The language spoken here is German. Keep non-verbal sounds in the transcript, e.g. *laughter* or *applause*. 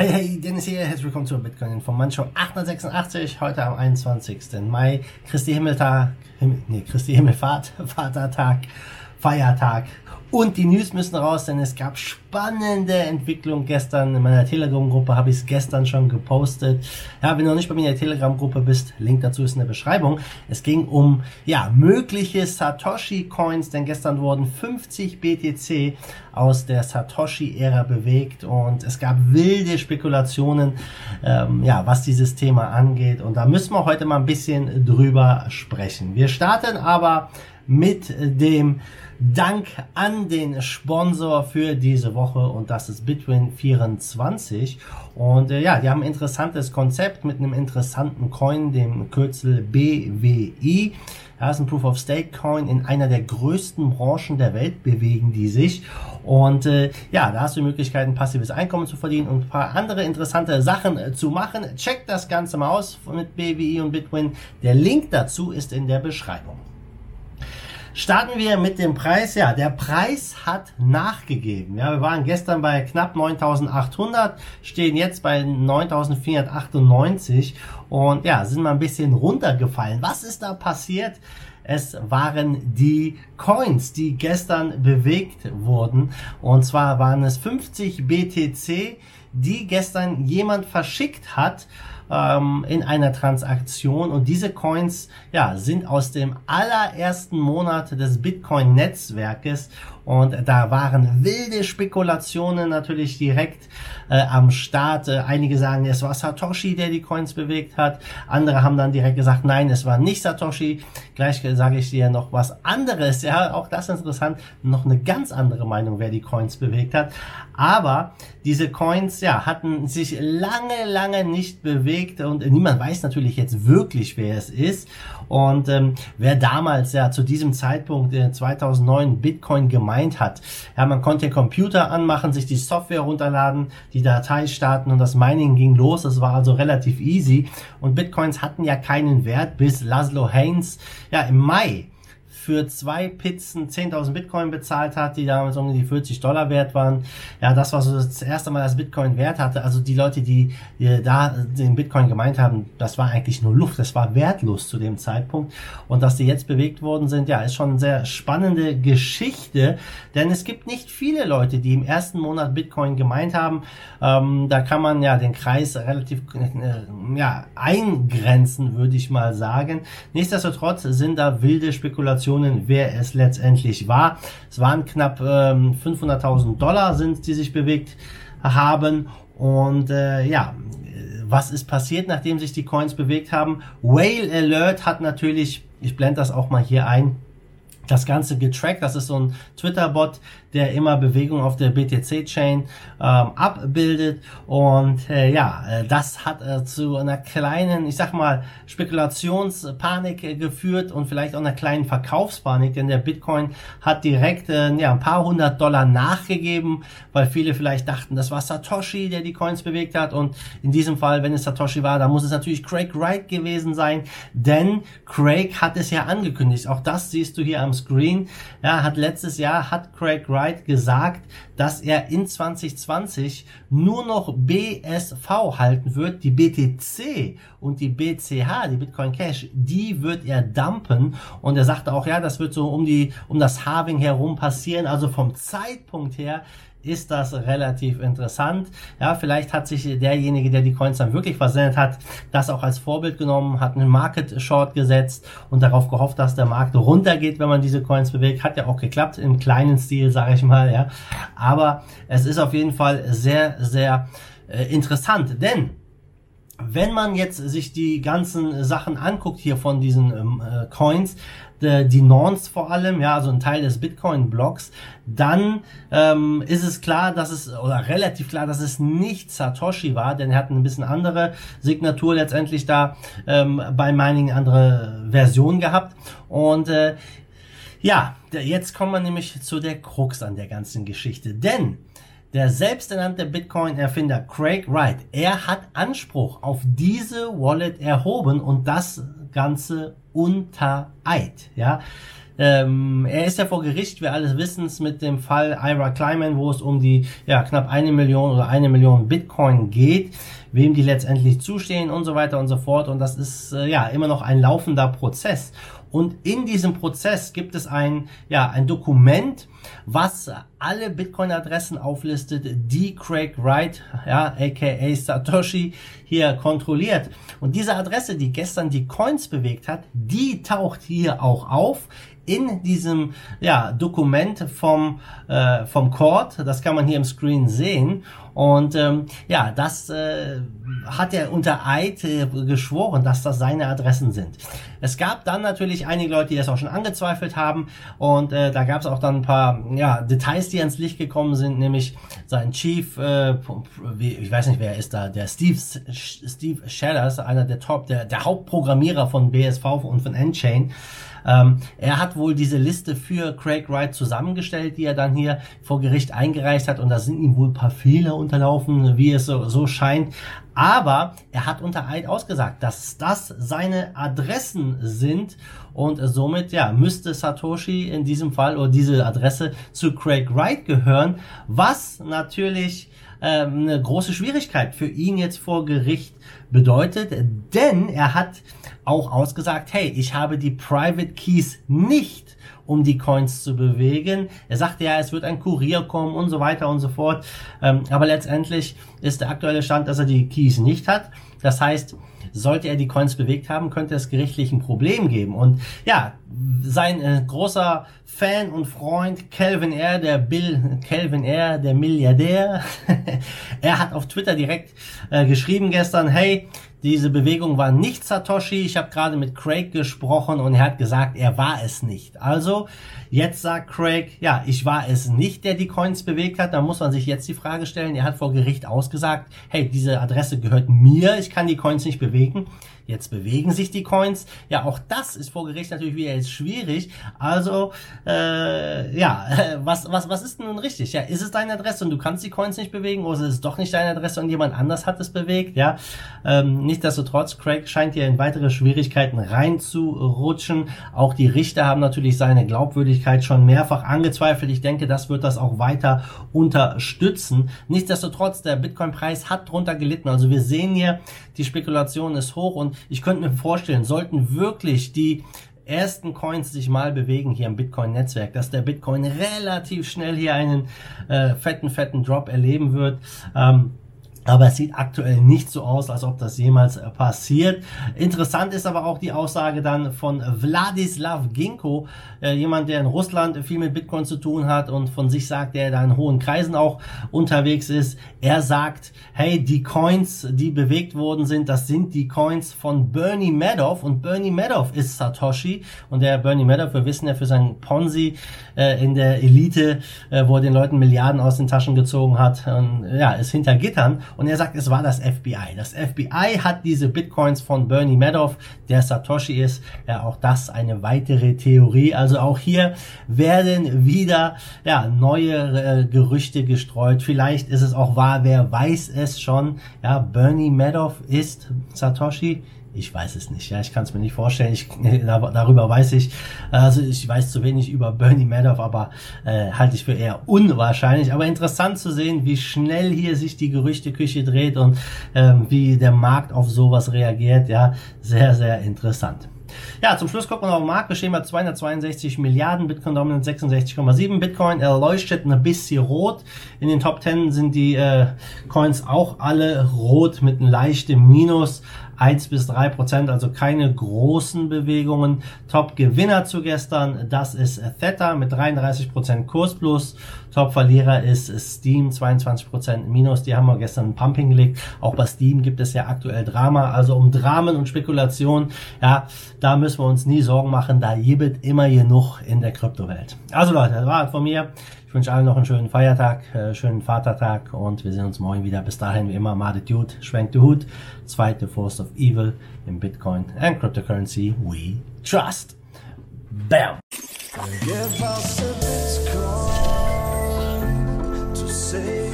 Hey, hey, Dennis hier, herzlich willkommen zur Bitcoin von Mancho 886, heute am 21. Mai, Christi Himmeltag, Himmel, nee, Christi Himmelfahrt, *laughs* Vatertag, Feiertag und die News müssen raus, denn es gab spannende Entwicklungen gestern. In meiner Telegram-Gruppe habe ich es gestern schon gepostet. Ja, wenn du noch nicht bei mir in der Telegram-Gruppe bist, Link dazu ist in der Beschreibung. Es ging um, ja, mögliche Satoshi-Coins, denn gestern wurden 50 BTC aus der Satoshi-Ära bewegt und es gab wilde Spekulationen, ähm, ja, was dieses Thema angeht. Und da müssen wir heute mal ein bisschen drüber sprechen. Wir starten aber mit dem Dank an den Sponsor für diese Woche und das ist Bitwin24 und äh, ja, die haben ein interessantes Konzept mit einem interessanten Coin, dem Kürzel BWI. Ja, ist ein Proof of Stake Coin in einer der größten Branchen der Welt bewegen die sich und äh, ja, da hast du die Möglichkeit, ein passives Einkommen zu verdienen und ein paar andere interessante Sachen äh, zu machen. Check das Ganze mal aus mit BWI und Bitwin. Der Link dazu ist in der Beschreibung. Starten wir mit dem Preis. Ja, der Preis hat nachgegeben. Ja, wir waren gestern bei knapp 9.800, stehen jetzt bei 9.498 und ja, sind mal ein bisschen runtergefallen. Was ist da passiert? Es waren die Coins, die gestern bewegt wurden. Und zwar waren es 50 BTC, die gestern jemand verschickt hat ähm, in einer Transaktion. Und diese Coins ja, sind aus dem allerersten Monat des Bitcoin-Netzwerkes. Und da waren wilde Spekulationen natürlich direkt äh, am Start. Äh, einige sagen, es war Satoshi, der die Coins bewegt hat. Andere haben dann direkt gesagt, nein, es war nicht Satoshi. Gleich sage ich dir noch was anderes. Ja, auch das interessant. Noch eine ganz andere Meinung, wer die Coins bewegt hat. Aber diese Coins, ja, hatten sich lange, lange nicht bewegt und niemand weiß natürlich jetzt wirklich, wer es ist. Und ähm, wer damals ja zu diesem Zeitpunkt äh, 2009 Bitcoin gemeint hat, ja, man konnte den Computer anmachen, sich die Software runterladen, die Datei starten und das Mining ging los. Das war also relativ easy. Und Bitcoins hatten ja keinen Wert, bis Laszlo Haynes ja im Mai für zwei Pizzen 10.000 Bitcoin bezahlt hat, die damals um die 40 Dollar wert waren. Ja, das war so das erste Mal, dass Bitcoin Wert hatte. Also die Leute, die, die da den Bitcoin gemeint haben, das war eigentlich nur Luft, das war wertlos zu dem Zeitpunkt. Und dass die jetzt bewegt worden sind, ja, ist schon eine sehr spannende Geschichte, denn es gibt nicht viele Leute, die im ersten Monat Bitcoin gemeint haben. Ähm, da kann man ja den Kreis relativ äh, ja, eingrenzen, würde ich mal sagen. Nichtsdestotrotz sind da wilde Spekulationen Informationen, wer es letztendlich war. Es waren knapp ähm, 500.000 Dollar, sind die sich bewegt haben. Und äh, ja, was ist passiert, nachdem sich die Coins bewegt haben? Whale Alert hat natürlich, ich blende das auch mal hier ein, das Ganze getrackt. Das ist so ein Twitter-Bot, der immer Bewegung auf der BTC-Chain ähm, abbildet. Und äh, ja, äh, das hat äh, zu einer kleinen, ich sag mal, Spekulationspanik äh, geführt und vielleicht auch einer kleinen Verkaufspanik, denn der Bitcoin hat direkt äh, ja, ein paar hundert Dollar nachgegeben, weil viele vielleicht dachten, das war Satoshi, der die Coins bewegt hat. Und in diesem Fall, wenn es Satoshi war, dann muss es natürlich Craig Wright gewesen sein, denn Craig hat es ja angekündigt. Auch das siehst du hier am Screen. Ja, hat letztes Jahr hat Craig Wright gesagt, dass er in 2020 nur noch BSV halten wird, die BTC und die BCH, die Bitcoin Cash, die wird er dumpen. Und er sagte auch, ja, das wird so um die um das Halving herum passieren, also vom Zeitpunkt her ist das relativ interessant. Ja, vielleicht hat sich derjenige, der die Coins dann wirklich versendet hat, das auch als Vorbild genommen, hat einen Market Short gesetzt und darauf gehofft, dass der Markt runtergeht, wenn man diese Coins bewegt. Hat ja auch geklappt im kleinen Stil, sage ich mal. Ja, aber es ist auf jeden Fall sehr, sehr äh, interessant, denn wenn man jetzt sich die ganzen Sachen anguckt hier von diesen ähm, äh, Coins, äh, die Nonce vor allem, ja, also ein Teil des Bitcoin-Blocks, dann ähm, ist es klar, dass es, oder relativ klar, dass es nicht Satoshi war, denn er hat ein bisschen andere Signatur letztendlich da ähm, bei Mining andere Version gehabt. Und äh, ja, jetzt kommen wir nämlich zu der Krux an der ganzen Geschichte. Denn der selbsternannte Bitcoin-Erfinder Craig Wright, er hat Anspruch auf diese Wallet erhoben und das Ganze unter Eid. Ja, ähm, er ist ja vor Gericht, wir alles wissen es, mit dem Fall Ira Kleiman, wo es um die ja, knapp eine Million oder eine Million Bitcoin geht, wem die letztendlich zustehen und so weiter und so fort. Und das ist äh, ja immer noch ein laufender Prozess. Und in diesem Prozess gibt es ein, ja, ein Dokument, was alle Bitcoin-Adressen auflistet, die Craig Wright, ja, aka Satoshi, hier kontrolliert. Und diese Adresse, die gestern die Coins bewegt hat, die taucht hier auch auf in diesem ja, Dokument vom, äh, vom Court. Das kann man hier im Screen sehen. Und ähm, ja, das äh, hat er unter Eid äh, geschworen, dass das seine Adressen sind. Es gab dann natürlich einige Leute, die das auch schon angezweifelt haben. Und äh, da gab es auch dann ein paar ja, Details, die ans Licht gekommen sind, nämlich sein Chief, äh, ich weiß nicht, wer ist da, der Steve, Steve Shellers, einer der Top, der, der Hauptprogrammierer von BSV und von Enchain. Ähm, er hat wohl diese Liste für Craig Wright zusammengestellt, die er dann hier vor Gericht eingereicht hat. Und da sind ihm wohl ein paar Fehler unterlaufen, wie es so, so scheint. Aber er hat unter Eid ausgesagt, dass das seine Adressen sind. Und somit ja müsste Satoshi in diesem Fall oder diese Adresse zu Craig Wright gehören, was natürlich ähm, eine große Schwierigkeit für ihn jetzt vor Gericht bedeutet, denn er hat auch ausgesagt, hey, ich habe die Private Keys nicht um die Coins zu bewegen. Er sagte ja, es wird ein Kurier kommen und so weiter und so fort. Ähm, aber letztendlich ist der aktuelle Stand, dass er die Keys nicht hat. Das heißt, sollte er die Coins bewegt haben, könnte es gerichtlich ein Problem geben. Und ja, sein äh, großer Fan und Freund Calvin R., der Bill Calvin R., der Milliardär, *laughs* er hat auf Twitter direkt äh, geschrieben gestern, hey, diese Bewegung war nicht Satoshi. Ich habe gerade mit Craig gesprochen und er hat gesagt, er war es nicht. Also jetzt sagt Craig, ja, ich war es nicht, der die Coins bewegt hat. Da muss man sich jetzt die Frage stellen. Er hat vor Gericht ausgesagt, hey, diese Adresse gehört mir. Ich kann die Coins nicht bewegen. Jetzt bewegen sich die Coins. Ja, auch das ist vor Gericht natürlich wieder jetzt schwierig. Also, äh, ja, *laughs* was, was, was ist denn nun richtig? Ja, ist es deine Adresse und du kannst die Coins nicht bewegen oder ist es doch nicht deine Adresse und jemand anders hat es bewegt? Ja, ähm, nichtsdestotrotz, Craig scheint hier in weitere Schwierigkeiten reinzurutschen. Auch die Richter haben natürlich seine Glaubwürdigkeit schon mehrfach angezweifelt. Ich denke, das wird das auch weiter unterstützen. Nichtsdestotrotz, der Bitcoin-Preis hat drunter gelitten. Also wir sehen hier, die Spekulation ist hoch und ich könnte mir vorstellen, sollten wirklich die ersten Coins sich mal bewegen hier im Bitcoin-Netzwerk, dass der Bitcoin relativ schnell hier einen äh, fetten, fetten Drop erleben wird. Ähm, aber es sieht aktuell nicht so aus, als ob das jemals äh, passiert. Interessant ist aber auch die Aussage dann von Wladislav Ginko, äh, jemand, der in Russland viel mit Bitcoin zu tun hat und von sich sagt, der da in hohen Kreisen auch unterwegs ist. Er sagt, hey, die Coins, die bewegt worden sind, das sind die Coins von Bernie Madoff und Bernie Madoff ist Satoshi und der Bernie Madoff, wir wissen ja für seinen Ponzi äh, in der Elite, äh, wo er den Leuten Milliarden aus den Taschen gezogen hat, und, ja, ist hinter Gittern und er sagt, es war das FBI. Das FBI hat diese Bitcoins von Bernie Madoff, der Satoshi ist, ja auch das eine weitere Theorie. Also auch hier werden wieder ja neue äh, Gerüchte gestreut. Vielleicht ist es auch wahr, wer weiß es schon. Ja, Bernie Madoff ist Satoshi. Ich weiß es nicht, ja, ich kann es mir nicht vorstellen. Ich, *laughs* darüber weiß ich, also ich weiß zu wenig über Bernie Madoff, aber äh, halte ich für eher unwahrscheinlich. Aber interessant zu sehen, wie schnell hier sich die Gerüchteküche dreht und ähm, wie der Markt auf sowas reagiert. Ja, sehr, sehr interessant. Ja, zum Schluss gucken wir auf den Markt. Stehen bei 262 Milliarden, Bitcoin Dominant 66,7. Bitcoin erleuchtet ein bisschen rot. In den Top 10 sind die äh, Coins auch alle rot mit einem leichten Minus. 1 bis 3 Prozent, also keine großen Bewegungen. Top-Gewinner zu gestern, das ist Theta mit 33 Prozent Kurs plus. Top-Verlierer ist Steam, 22 Prozent Minus. Die haben wir gestern ein Pumping gelegt. Auch bei Steam gibt es ja aktuell Drama. Also um Dramen und Spekulationen, ja, da müssen wir uns nie Sorgen machen. Da gibt immer genug in der Kryptowelt. Also Leute, das war von mir. Ich wünsche allen noch einen schönen Feiertag, äh, schönen Vatertag und wir sehen uns morgen wieder. Bis dahin wie immer, Madet Jut, schwenkt die Hut. Zweite Force of Evil im Bitcoin and Cryptocurrency we trust. Bam! Give us a Bitcoin to save